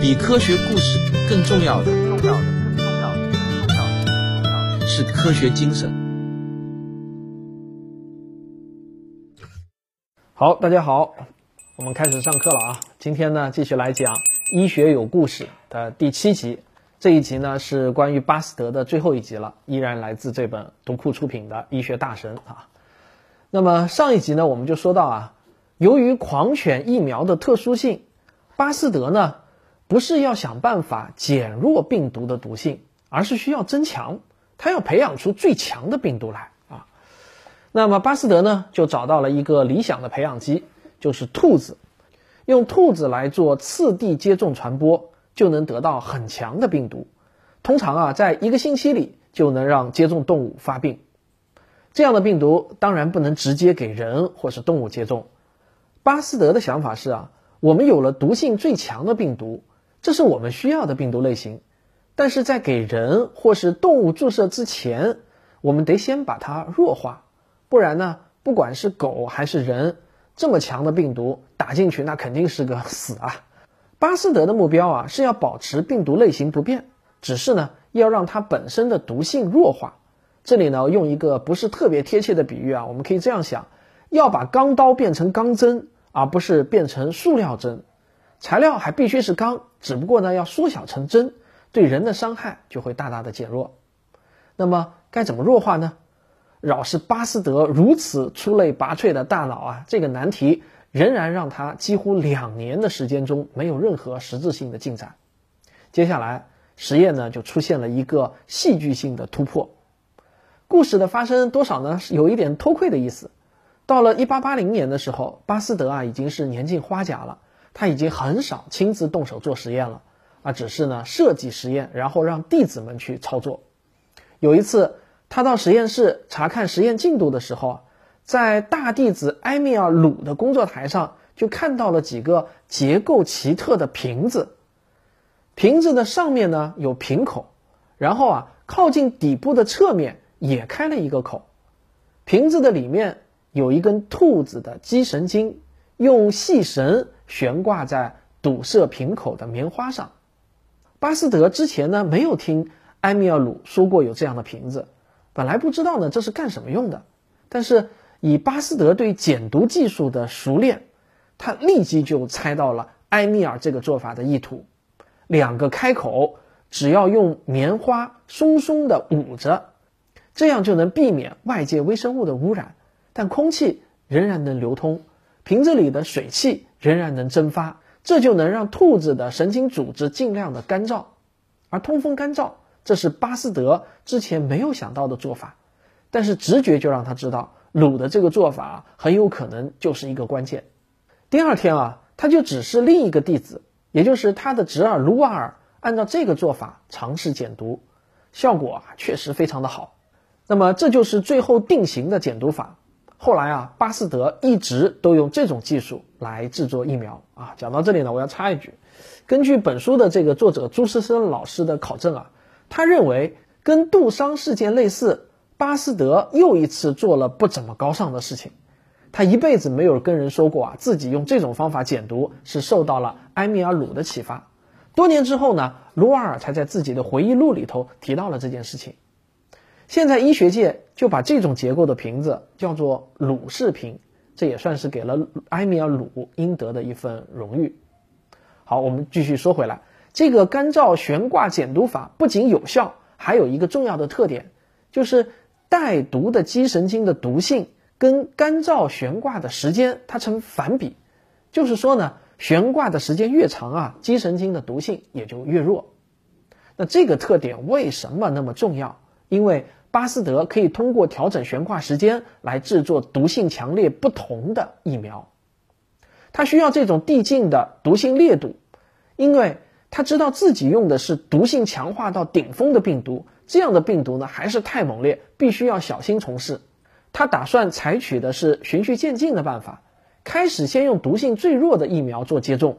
比科学故事更重要的，重要的，更重要的，更重要的，更重要的是科学精神。好，大家好，我们开始上课了啊。今天呢，继续来讲《医学有故事》的第七集。这一集呢是关于巴斯德的最后一集了，依然来自这本读库出品的《医学大神》啊。那么上一集呢，我们就说到啊，由于狂犬疫苗的特殊性，巴斯德呢不是要想办法减弱病毒的毒性，而是需要增强，它要培养出最强的病毒来啊。那么巴斯德呢就找到了一个理想的培养基，就是兔子，用兔子来做次第接种传播。就能得到很强的病毒，通常啊，在一个星期里就能让接种动物发病。这样的病毒当然不能直接给人或是动物接种。巴斯德的想法是啊，我们有了毒性最强的病毒，这是我们需要的病毒类型，但是在给人或是动物注射之前，我们得先把它弱化，不然呢，不管是狗还是人，这么强的病毒打进去，那肯定是个死啊。巴斯德的目标啊是要保持病毒类型不变，只是呢要让它本身的毒性弱化。这里呢用一个不是特别贴切的比喻啊，我们可以这样想：要把钢刀变成钢针，而不是变成塑料针。材料还必须是钢，只不过呢要缩小成针，对人的伤害就会大大的减弱。那么该怎么弱化呢？饶是巴斯德如此出类拔萃的大脑啊，这个难题。仍然让他几乎两年的时间中没有任何实质性的进展。接下来实验呢就出现了一个戏剧性的突破。故事的发生多少呢是有一点偷窥的意思。到了1880年的时候，巴斯德啊已经是年近花甲了，他已经很少亲自动手做实验了啊，只是呢设计实验，然后让弟子们去操作。有一次他到实验室查看实验进度的时候。在大弟子埃米尔鲁的工作台上，就看到了几个结构奇特的瓶子。瓶子的上面呢有瓶口，然后啊靠近底部的侧面也开了一个口。瓶子的里面有一根兔子的肌神经，用细绳悬挂在堵塞瓶口的棉花上。巴斯德之前呢没有听埃米尔鲁说过有这样的瓶子，本来不知道呢这是干什么用的，但是。以巴斯德对减毒技术的熟练，他立即就猜到了埃米尔这个做法的意图。两个开口只要用棉花松松的捂着，这样就能避免外界微生物的污染，但空气仍然能流通，瓶子里的水汽仍然能蒸发，这就能让兔子的神经组织尽量的干燥。而通风干燥，这是巴斯德之前没有想到的做法，但是直觉就让他知道。鲁的这个做法很有可能就是一个关键。第二天啊，他就指示另一个弟子，也就是他的侄儿卢瓦尔，按照这个做法尝试减毒，效果啊确实非常的好。那么这就是最后定型的减毒法。后来啊，巴斯德一直都用这种技术来制作疫苗啊。讲到这里呢，我要插一句，根据本书的这个作者朱思生老师的考证啊，他认为跟杜桑事件类似。巴斯德又一次做了不怎么高尚的事情，他一辈子没有跟人说过啊，自己用这种方法减毒是受到了埃米尔鲁的启发。多年之后呢，卢瓦尔才在自己的回忆录里头提到了这件事情。现在医学界就把这种结构的瓶子叫做鲁氏瓶，这也算是给了埃米尔鲁应得的一份荣誉。好，我们继续说回来，这个干燥悬挂减毒法不仅有效，还有一个重要的特点，就是。带毒的肌神经的毒性跟干燥悬挂的时间它成反比，就是说呢，悬挂的时间越长啊，肌神经的毒性也就越弱。那这个特点为什么那么重要？因为巴斯德可以通过调整悬挂时间来制作毒性强烈不同的疫苗。他需要这种递进的毒性烈度，因为他知道自己用的是毒性强化到顶峰的病毒。这样的病毒呢，还是太猛烈，必须要小心从事。他打算采取的是循序渐进的办法，开始先用毒性最弱的疫苗做接种，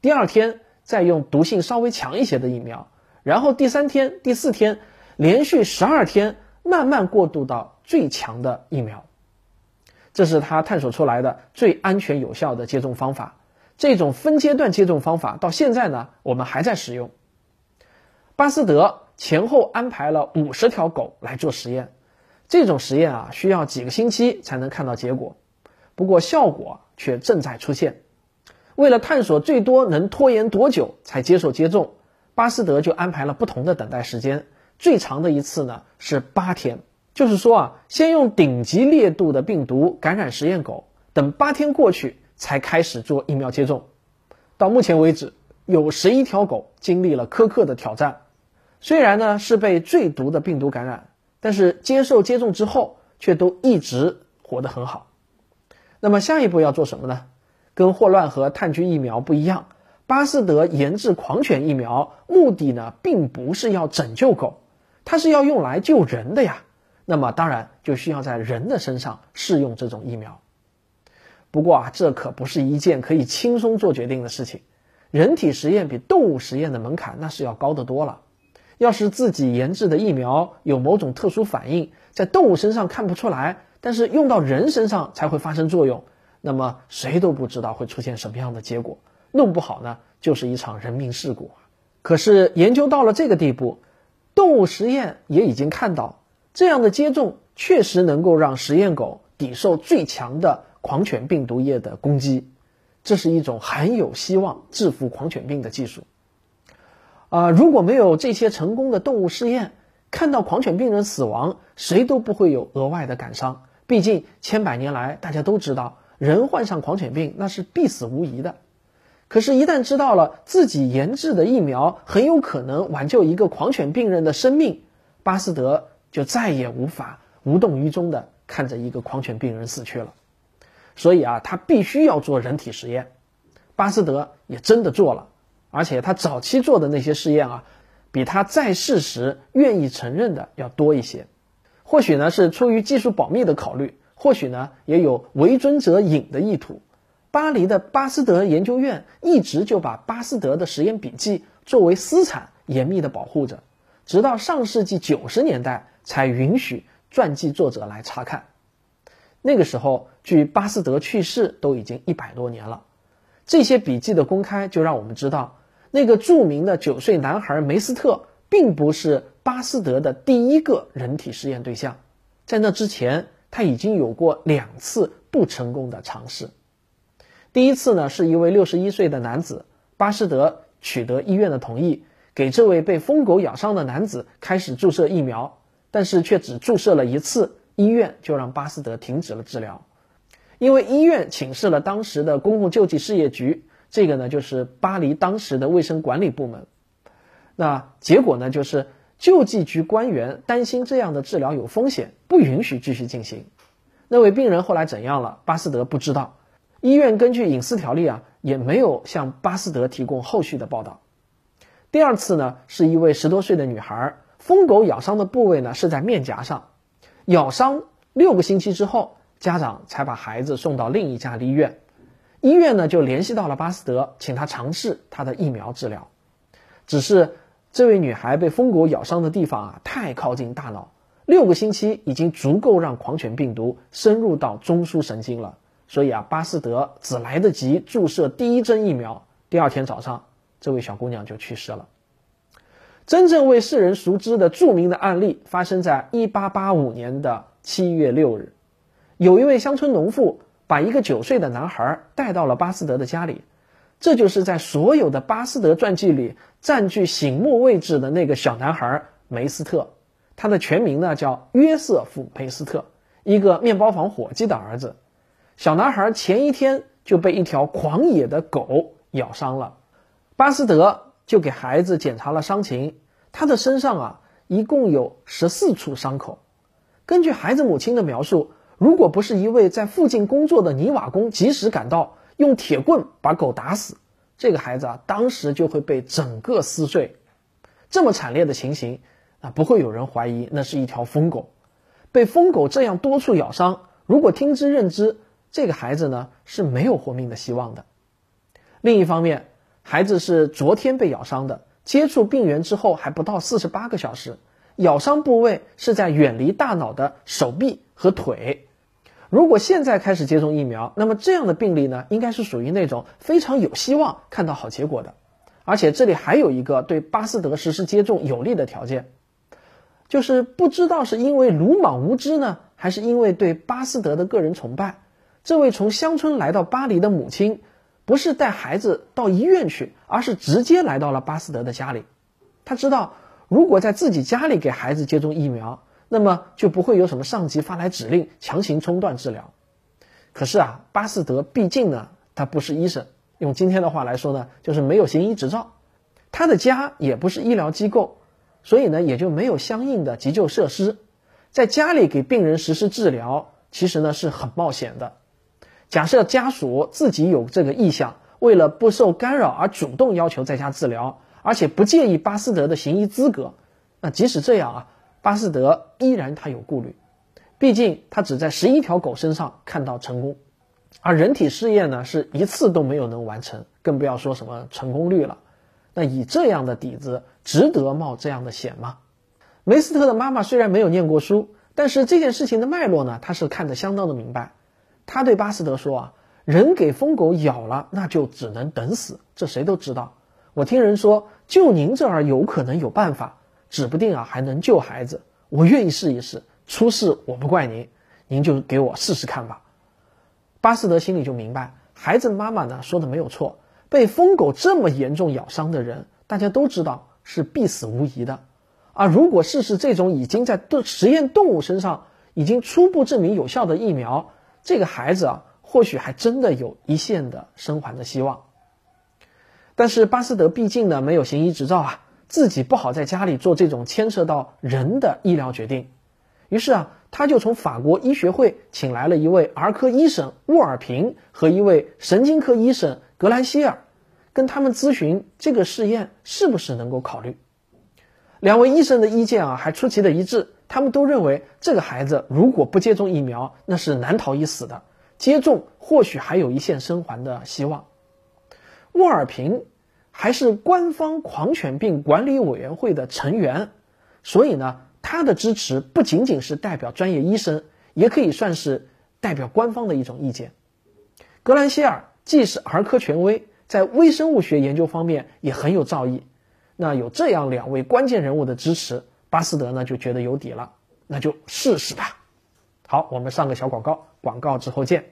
第二天再用毒性稍微强一些的疫苗，然后第三天、第四天，连续十二天，慢慢过渡到最强的疫苗。这是他探索出来的最安全有效的接种方法。这种分阶段接种方法到现在呢，我们还在使用。巴斯德前后安排了五十条狗来做实验，这种实验啊需要几个星期才能看到结果，不过效果却正在出现。为了探索最多能拖延多久才接受接种，巴斯德就安排了不同的等待时间，最长的一次呢是八天。就是说啊，先用顶级烈度的病毒感染实验狗，等八天过去才开始做疫苗接种。到目前为止，有十一条狗经历了苛刻的挑战。虽然呢是被最毒的病毒感染，但是接受接种之后却都一直活得很好。那么下一步要做什么呢？跟霍乱和炭疽疫苗不一样，巴斯德研制狂犬疫苗目的呢并不是要拯救狗，它是要用来救人的呀。那么当然就需要在人的身上试用这种疫苗。不过啊，这可不是一件可以轻松做决定的事情。人体实验比动物实验的门槛那是要高得多了。要是自己研制的疫苗有某种特殊反应，在动物身上看不出来，但是用到人身上才会发生作用，那么谁都不知道会出现什么样的结果，弄不好呢就是一场人命事故。可是研究到了这个地步，动物实验也已经看到。这样的接种确实能够让实验狗抵受最强的狂犬病毒液的攻击，这是一种很有希望制服狂犬病的技术。啊，如果没有这些成功的动物试验，看到狂犬病人死亡，谁都不会有额外的感伤。毕竟千百年来，大家都知道，人患上狂犬病那是必死无疑的。可是，一旦知道了自己研制的疫苗很有可能挽救一个狂犬病人的生命，巴斯德。就再也无法无动于衷的看着一个狂犬病人死去了，所以啊，他必须要做人体实验。巴斯德也真的做了，而且他早期做的那些试验啊，比他在世时愿意承认的要多一些。或许呢是出于技术保密的考虑，或许呢也有为尊者隐的意图。巴黎的巴斯德研究院一直就把巴斯德的实验笔记作为私产严密的保护着，直到上世纪九十年代。才允许传记作者来查看。那个时候，距巴斯德去世都已经一百多年了。这些笔记的公开，就让我们知道，那个著名的九岁男孩梅斯特，并不是巴斯德的第一个人体试验对象。在那之前，他已经有过两次不成功的尝试。第一次呢，是一位六十一岁的男子，巴斯德取得医院的同意，给这位被疯狗咬伤的男子开始注射疫苗。但是却只注射了一次，医院就让巴斯德停止了治疗，因为医院请示了当时的公共救济事业局，这个呢就是巴黎当时的卫生管理部门。那结果呢就是救济局官员担心这样的治疗有风险，不允许继续进行。那位病人后来怎样了？巴斯德不知道，医院根据隐私条例啊，也没有向巴斯德提供后续的报道。第二次呢，是一位十多岁的女孩。疯狗咬伤的部位呢是在面颊上，咬伤六个星期之后，家长才把孩子送到另一家医院，医院呢就联系到了巴斯德，请他尝试他的疫苗治疗。只是这位女孩被疯狗咬伤的地方啊太靠近大脑，六个星期已经足够让狂犬病毒深入到中枢神经了，所以啊巴斯德只来得及注射第一针疫苗，第二天早上这位小姑娘就去世了。真正为世人熟知的著名的案例发生在1885年的7月6日，有一位乡村农妇把一个九岁的男孩带到了巴斯德的家里，这就是在所有的巴斯德传记里占据醒目位置的那个小男孩梅斯特，他的全名呢叫约瑟夫·梅斯特，一个面包房伙计的儿子。小男孩前一天就被一条狂野的狗咬伤了，巴斯德。就给孩子检查了伤情，他的身上啊一共有十四处伤口。根据孩子母亲的描述，如果不是一位在附近工作的泥瓦工及时赶到，用铁棍把狗打死，这个孩子啊当时就会被整个撕碎。这么惨烈的情形，啊不会有人怀疑那是一条疯狗。被疯狗这样多处咬伤，如果听之任之，这个孩子呢是没有活命的希望的。另一方面，孩子是昨天被咬伤的，接触病源之后还不到四十八个小时，咬伤部位是在远离大脑的手臂和腿。如果现在开始接种疫苗，那么这样的病例呢，应该是属于那种非常有希望看到好结果的。而且这里还有一个对巴斯德实施接种有利的条件，就是不知道是因为鲁莽无知呢，还是因为对巴斯德的个人崇拜，这位从乡村来到巴黎的母亲，不是带孩子到医院去，而是直接来到了巴斯德的家里。他知道，如果在自己家里给孩子接种疫苗，那么就不会有什么上级发来指令强行中断治疗。可是啊，巴斯德毕竟呢，他不是医生。用今天的话来说呢，就是没有行医执照，他的家也不是医疗机构，所以呢也就没有相应的急救设施，在家里给病人实施治疗，其实呢是很冒险的。假设家属自己有这个意向，为了不受干扰而主动要求在家治疗，而且不介意巴斯德的行医资格，那即使这样啊，巴斯德依然他有顾虑，毕竟他只在十一条狗身上看到成功。而人体试验呢，是一次都没有能完成，更不要说什么成功率了。那以这样的底子，值得冒这样的险吗？梅斯特的妈妈虽然没有念过书，但是这件事情的脉络呢，她是看得相当的明白。他对巴斯德说：“啊，人给疯狗咬了，那就只能等死，这谁都知道。我听人说，就您这儿有可能有办法，指不定啊还能救孩子。我愿意试一试，出事我不怪您，您就给我试试看吧。”巴斯德心里就明白，孩子妈妈呢说的没有错。被疯狗这么严重咬伤的人，大家都知道是必死无疑的。而如果试试这种已经在动实验动物身上已经初步证明有效的疫苗，这个孩子啊，或许还真的有一线的生还的希望。但是巴斯德毕竟呢没有行医执照啊，自己不好在家里做这种牵涉到人的医疗决定。于是啊。他就从法国医学会请来了一位儿科医生沃尔平和一位神经科医生格兰希尔，跟他们咨询这个试验是不是能够考虑。两位医生的意见啊还出奇的一致，他们都认为这个孩子如果不接种疫苗，那是难逃一死的；接种或许还有一线生还的希望。沃尔平还是官方狂犬病管理委员会的成员，所以呢。他的支持不仅仅是代表专业医生，也可以算是代表官方的一种意见。格兰希尔既是儿科权威，在微生物学研究方面也很有造诣。那有这样两位关键人物的支持，巴斯德呢就觉得有底了，那就试试吧。好，我们上个小广告，广告之后见。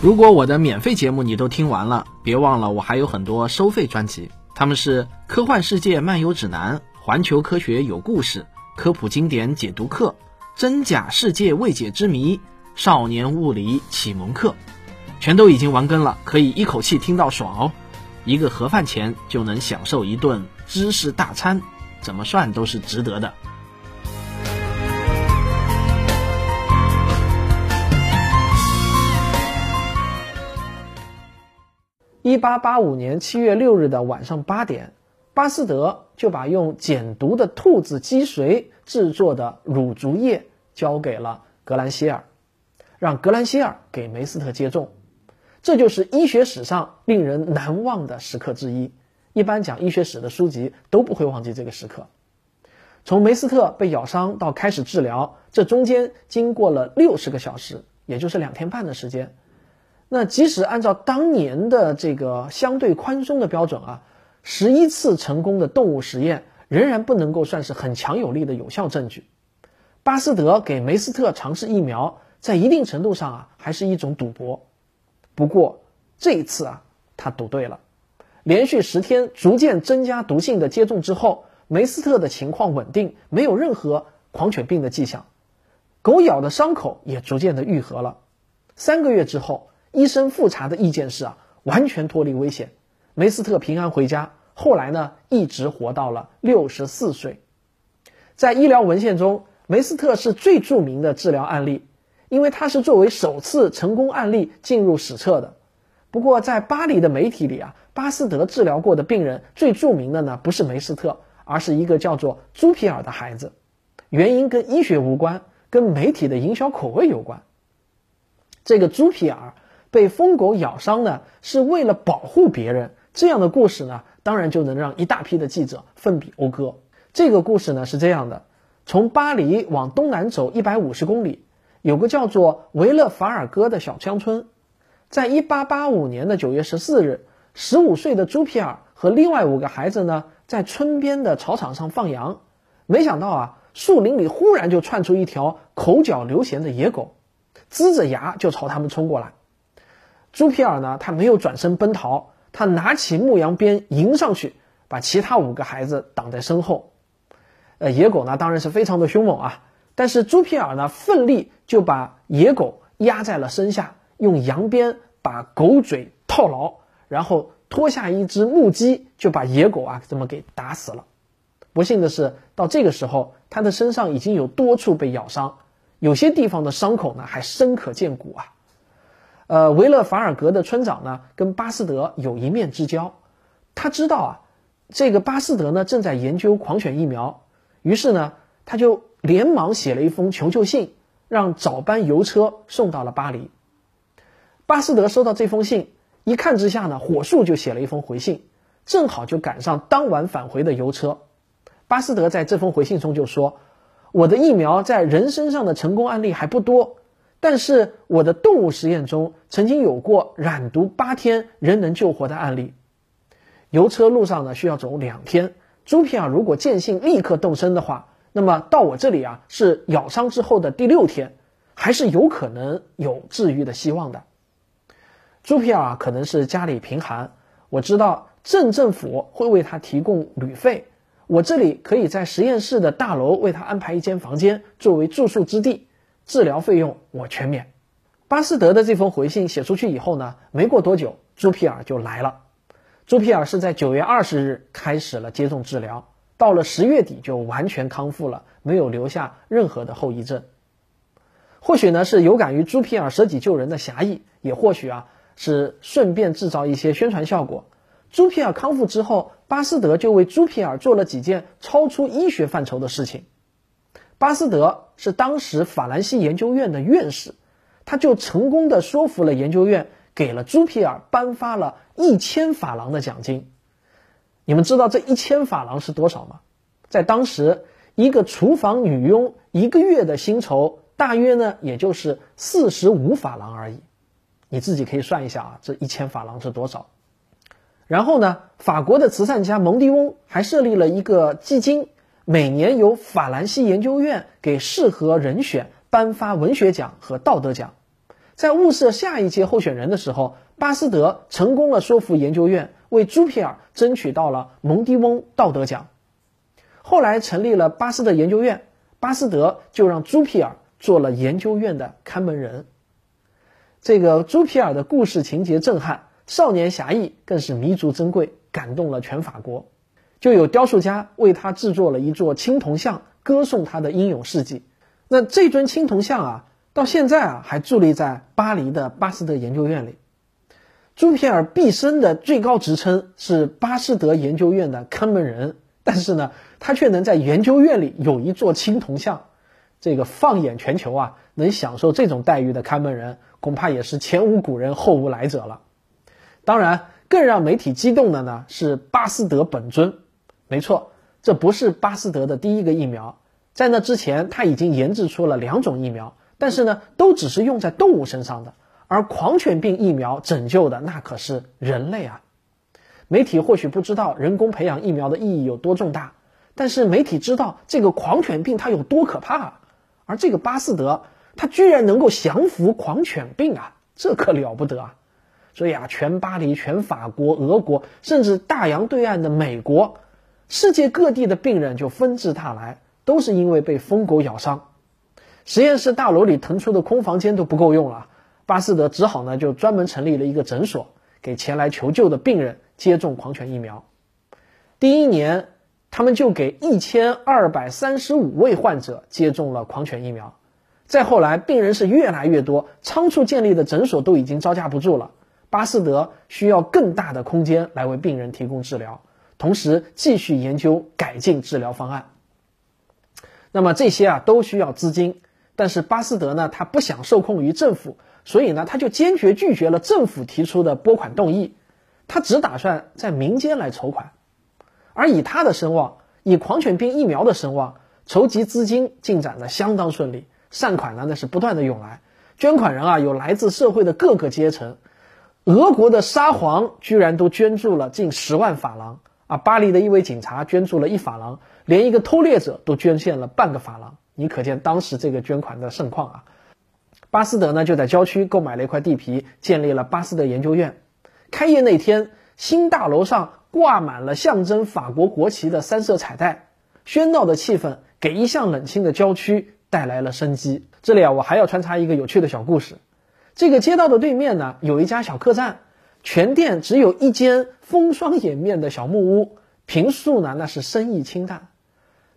如果我的免费节目你都听完了，别忘了我还有很多收费专辑，他们是《科幻世界漫游指南》《环球科学有故事》《科普经典解读课》《真假世界未解之谜》《少年物理启蒙课》，全都已经完更了，可以一口气听到爽哦！一个盒饭钱就能享受一顿知识大餐，怎么算都是值得的。一八八五年七月六日的晚上八点，巴斯德就把用减毒的兔子脊髓制作的乳竹液交给了格兰希尔，让格兰希尔给梅斯特接种。这就是医学史上令人难忘的时刻之一。一般讲医学史的书籍都不会忘记这个时刻。从梅斯特被咬伤到开始治疗，这中间经过了六十个小时，也就是两天半的时间。那即使按照当年的这个相对宽松的标准啊，十一次成功的动物实验仍然不能够算是很强有力的有效证据。巴斯德给梅斯特尝试疫苗，在一定程度上啊，还是一种赌博。不过这一次啊，他赌对了。连续十天逐渐增加毒性的接种之后，梅斯特的情况稳定，没有任何狂犬病的迹象，狗咬的伤口也逐渐的愈合了。三个月之后。医生复查的意见是啊，完全脱离危险，梅斯特平安回家。后来呢，一直活到了六十四岁。在医疗文献中，梅斯特是最著名的治疗案例，因为他是作为首次成功案例进入史册的。不过，在巴黎的媒体里啊，巴斯德治疗过的病人最著名的呢，不是梅斯特，而是一个叫做朱皮尔的孩子。原因跟医学无关，跟媒体的营销口味有关。这个朱皮尔。被疯狗咬伤呢，是为了保护别人。这样的故事呢，当然就能让一大批的记者奋笔讴歌。这个故事呢是这样的：从巴黎往东南走一百五十公里，有个叫做维勒法尔戈的小乡村。在一八八五年的九月十四日，十五岁的朱皮尔和另外五个孩子呢，在村边的草场上放羊。没想到啊，树林里忽然就窜出一条口角流涎的野狗，呲着牙就朝他们冲过来。朱皮尔呢，他没有转身奔逃，他拿起牧羊鞭迎上去，把其他五个孩子挡在身后。呃，野狗呢，当然是非常的凶猛啊，但是朱皮尔呢，奋力就把野狗压在了身下。用羊鞭把狗嘴套牢，然后脱下一只木屐，就把野狗啊这么给打死了。不幸的是，到这个时候，他的身上已经有多处被咬伤，有些地方的伤口呢还深可见骨啊。呃，维勒法尔格的村长呢跟巴斯德有一面之交，他知道啊，这个巴斯德呢正在研究狂犬疫苗，于是呢他就连忙写了一封求救信，让早班邮车送到了巴黎。巴斯德收到这封信，一看之下呢，火速就写了一封回信，正好就赶上当晚返回的邮车。巴斯德在这封回信中就说：“我的疫苗在人身上的成功案例还不多，但是我的动物实验中曾经有过染毒八天仍能救活的案例。邮车路上呢需要走两天，朱皮尔如果见信立刻动身的话，那么到我这里啊是咬伤之后的第六天，还是有可能有治愈的希望的。”朱皮尔啊可能是家里贫寒，我知道镇政府会为他提供旅费，我这里可以在实验室的大楼为他安排一间房间作为住宿之地，治疗费用我全免。巴斯德的这封回信写出去以后呢，没过多久，朱皮尔就来了。朱皮尔是在九月二十日开始了接种治疗，到了十月底就完全康复了，没有留下任何的后遗症。或许呢是有感于朱皮尔舍己救人的侠义，也或许啊。是顺便制造一些宣传效果。朱皮尔康复之后，巴斯德就为朱皮尔做了几件超出医学范畴的事情。巴斯德是当时法兰西研究院的院士，他就成功的说服了研究院，给了朱皮尔颁发了一千法郎的奖金。你们知道这一千法郎是多少吗？在当时，一个厨房女佣一个月的薪酬大约呢，也就是四十五法郎而已。你自己可以算一下啊，这一千法郎是多少？然后呢，法国的慈善家蒙迪翁还设立了一个基金，每年由法兰西研究院给适合人选颁发文学奖和道德奖。在物色下一届候选人的时候，巴斯德成功了说服研究院为朱皮尔争取到了蒙迪翁道德奖。后来成立了巴斯德研究院，巴斯德就让朱皮尔做了研究院的看门人。这个朱皮尔的故事情节震撼，少年侠义更是弥足珍贵，感动了全法国。就有雕塑家为他制作了一座青铜像，歌颂他的英勇事迹。那这尊青铜像啊，到现在啊还伫立在巴黎的巴斯德研究院里。朱皮尔毕生的最高职称是巴斯德研究院的看门人，但是呢，他却能在研究院里有一座青铜像。这个放眼全球啊，能享受这种待遇的看门人。恐怕也是前无古人后无来者了。当然，更让媒体激动的呢是巴斯德本尊。没错，这不是巴斯德的第一个疫苗，在那之前他已经研制出了两种疫苗，但是呢，都只是用在动物身上的。而狂犬病疫苗拯救的那可是人类啊！媒体或许不知道人工培养疫苗的意义有多重大，但是媒体知道这个狂犬病它有多可怕。而这个巴斯德。他居然能够降服狂犬病啊，这可了不得啊！所以啊，全巴黎、全法国、俄国，甚至大洋对岸的美国，世界各地的病人就纷至沓来，都是因为被疯狗咬伤。实验室大楼里腾出的空房间都不够用了，巴斯德只好呢就专门成立了一个诊所，给前来求救的病人接种狂犬疫苗。第一年，他们就给一千二百三十五位患者接种了狂犬疫苗。再后来，病人是越来越多，仓促建立的诊所都已经招架不住了。巴斯德需要更大的空间来为病人提供治疗，同时继续研究改进治疗方案。那么这些啊都需要资金，但是巴斯德呢，他不想受控于政府，所以呢，他就坚决拒绝了政府提出的拨款动议。他只打算在民间来筹款，而以他的声望，以狂犬病疫苗的声望，筹集资金进展的相当顺利，善款呢那是不断的涌来，捐款人啊有来自社会的各个阶层，俄国的沙皇居然都捐助了近十万法郎。啊，巴黎的一位警察捐助了一法郎，连一个偷猎者都捐献了半个法郎，你可见当时这个捐款的盛况啊。巴斯德呢就在郊区购买了一块地皮，建立了巴斯德研究院。开业那天，新大楼上挂满了象征法国国旗的三色彩带，喧闹的气氛给一向冷清的郊区带来了生机。这里啊，我还要穿插一个有趣的小故事。这个街道的对面呢，有一家小客栈，全店只有一间风霜掩面的小木屋，平素呢那是生意清淡。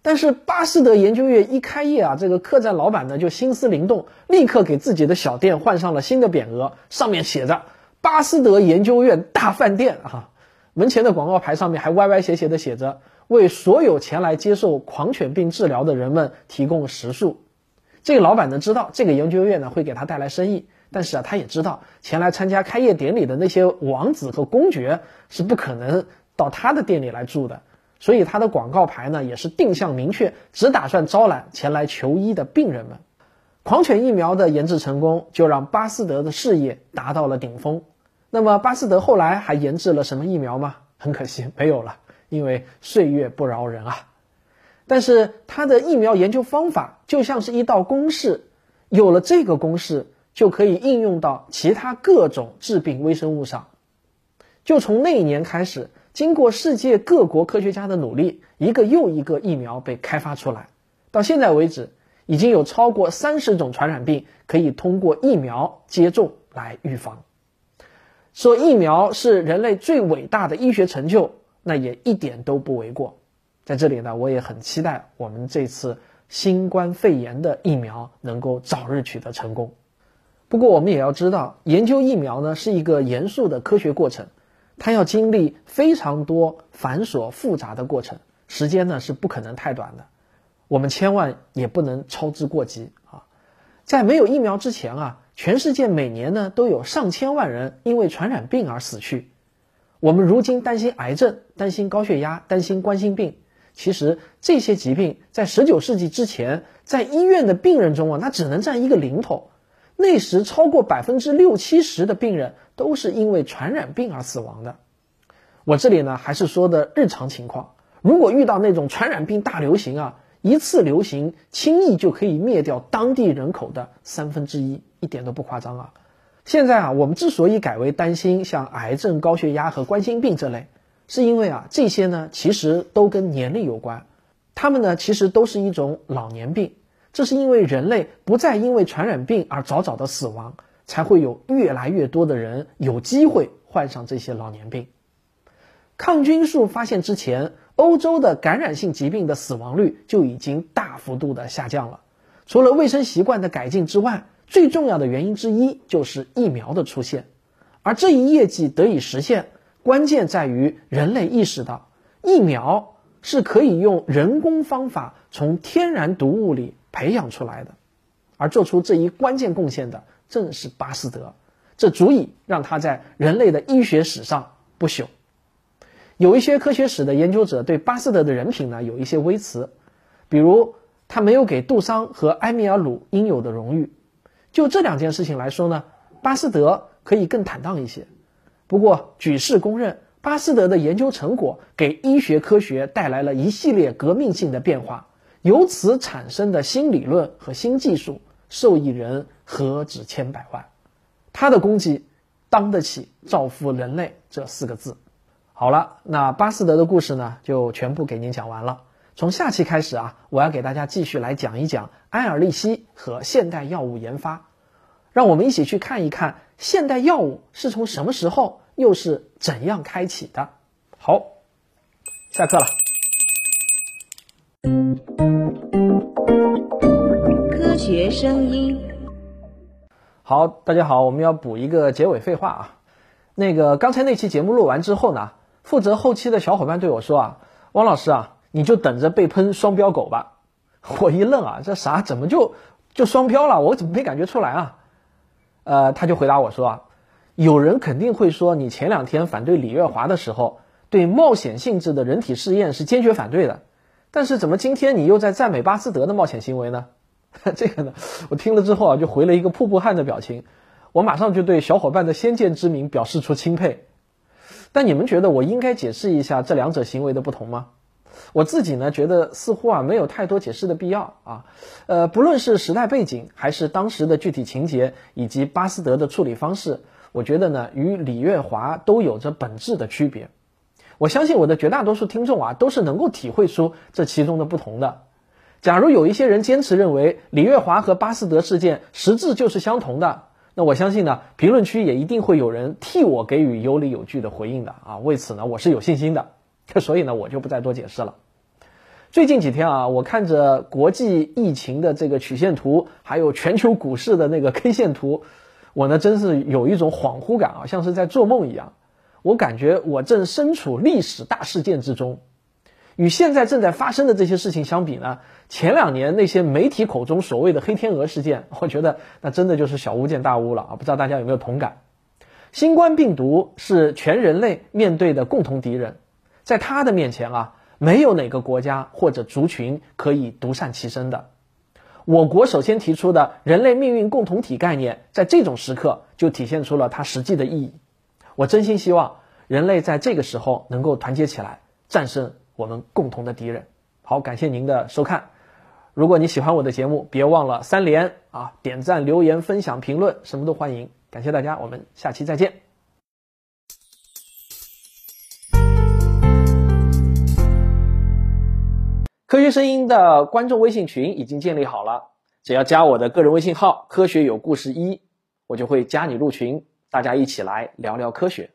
但是巴斯德研究院一开业啊，这个客栈老板呢就心思灵动，立刻给自己的小店换上了新的匾额，上面写着“巴斯德研究院大饭店”啊。门前的广告牌上面还歪歪斜斜的写着“为所有前来接受狂犬病治疗的人们提供食宿”。这个老板呢知道这个研究院呢会给他带来生意，但是啊他也知道前来参加开业典礼的那些王子和公爵是不可能到他的店里来住的。所以他的广告牌呢也是定向明确，只打算招揽前来求医的病人们。狂犬疫苗的研制成功，就让巴斯德的事业达到了顶峰。那么巴斯德后来还研制了什么疫苗吗？很可惜没有了，因为岁月不饶人啊。但是他的疫苗研究方法就像是一道公式，有了这个公式，就可以应用到其他各种致病微生物上。就从那一年开始。经过世界各国科学家的努力，一个又一个疫苗被开发出来。到现在为止，已经有超过三十种传染病可以通过疫苗接种来预防。说疫苗是人类最伟大的医学成就，那也一点都不为过。在这里呢，我也很期待我们这次新冠肺炎的疫苗能够早日取得成功。不过，我们也要知道，研究疫苗呢是一个严肃的科学过程。它要经历非常多繁琐复杂的过程，时间呢是不可能太短的，我们千万也不能操之过急啊！在没有疫苗之前啊，全世界每年呢都有上千万人因为传染病而死去。我们如今担心癌症、担心高血压、担心冠心病，其实这些疾病在十九世纪之前，在医院的病人中啊，那只能占一个零头。那时超过百分之六七十的病人都是因为传染病而死亡的。我这里呢还是说的日常情况。如果遇到那种传染病大流行啊，一次流行轻易就可以灭掉当地人口的三分之一，一点都不夸张啊。现在啊，我们之所以改为担心像癌症、高血压和冠心病这类，是因为啊这些呢其实都跟年龄有关，他们呢其实都是一种老年病。这是因为人类不再因为传染病而早早的死亡，才会有越来越多的人有机会患上这些老年病。抗菌素发现之前，欧洲的感染性疾病的死亡率就已经大幅度的下降了。除了卫生习惯的改进之外，最重要的原因之一就是疫苗的出现。而这一业绩得以实现，关键在于人类意识到疫苗是可以用人工方法从天然毒物里。培养出来的，而做出这一关键贡献的正是巴斯德，这足以让他在人类的医学史上不朽。有一些科学史的研究者对巴斯德的人品呢有一些微词，比如他没有给杜桑和埃米尔鲁应有的荣誉。就这两件事情来说呢，巴斯德可以更坦荡一些。不过举世公认，巴斯德的研究成果给医学科学带来了一系列革命性的变化。由此产生的新理论和新技术，受益人何止千百万，他的功绩当得起“造福人类”这四个字。好了，那巴斯德的故事呢，就全部给您讲完了。从下期开始啊，我要给大家继续来讲一讲埃尔利希和现代药物研发，让我们一起去看一看现代药物是从什么时候，又是怎样开启的。好，下课了。科学声音，好，大家好，我们要补一个结尾废话啊。那个刚才那期节目录完之后呢，负责后期的小伙伴对我说啊，汪老师啊，你就等着被喷双标狗吧。我一愣啊，这啥？怎么就就双标了？我怎么没感觉出来啊？呃，他就回答我说啊，有人肯定会说，你前两天反对李月华的时候，对冒险性质的人体试验是坚决反对的，但是怎么今天你又在赞美巴斯德的冒险行为呢？这个呢，我听了之后啊，就回了一个瀑布汗的表情，我马上就对小伙伴的先见之明表示出钦佩。但你们觉得我应该解释一下这两者行为的不同吗？我自己呢觉得似乎啊没有太多解释的必要啊，呃，不论是时代背景，还是当时的具体情节，以及巴斯德的处理方式，我觉得呢与李月华都有着本质的区别。我相信我的绝大多数听众啊都是能够体会出这其中的不同的。假如有一些人坚持认为李月华和巴斯德事件实质就是相同的，那我相信呢评论区也一定会有人替我给予有理有据的回应的啊。为此呢我是有信心的。所以呢，我就不再多解释了。最近几天啊，我看着国际疫情的这个曲线图，还有全球股市的那个 K 线图，我呢真是有一种恍惚感啊，像是在做梦一样。我感觉我正身处历史大事件之中。与现在正在发生的这些事情相比呢，前两年那些媒体口中所谓的黑天鹅事件，我觉得那真的就是小巫见大巫了啊！不知道大家有没有同感？新冠病毒是全人类面对的共同敌人。在他的面前啊，没有哪个国家或者族群可以独善其身的。我国首先提出的人类命运共同体概念，在这种时刻就体现出了它实际的意义。我真心希望人类在这个时候能够团结起来，战胜我们共同的敌人。好，感谢您的收看。如果你喜欢我的节目，别忘了三连啊，点赞、留言、分享、评论，什么都欢迎。感谢大家，我们下期再见。科学声音的观众微信群已经建立好了，只要加我的个人微信号“科学有故事一”，我就会加你入群，大家一起来聊聊科学。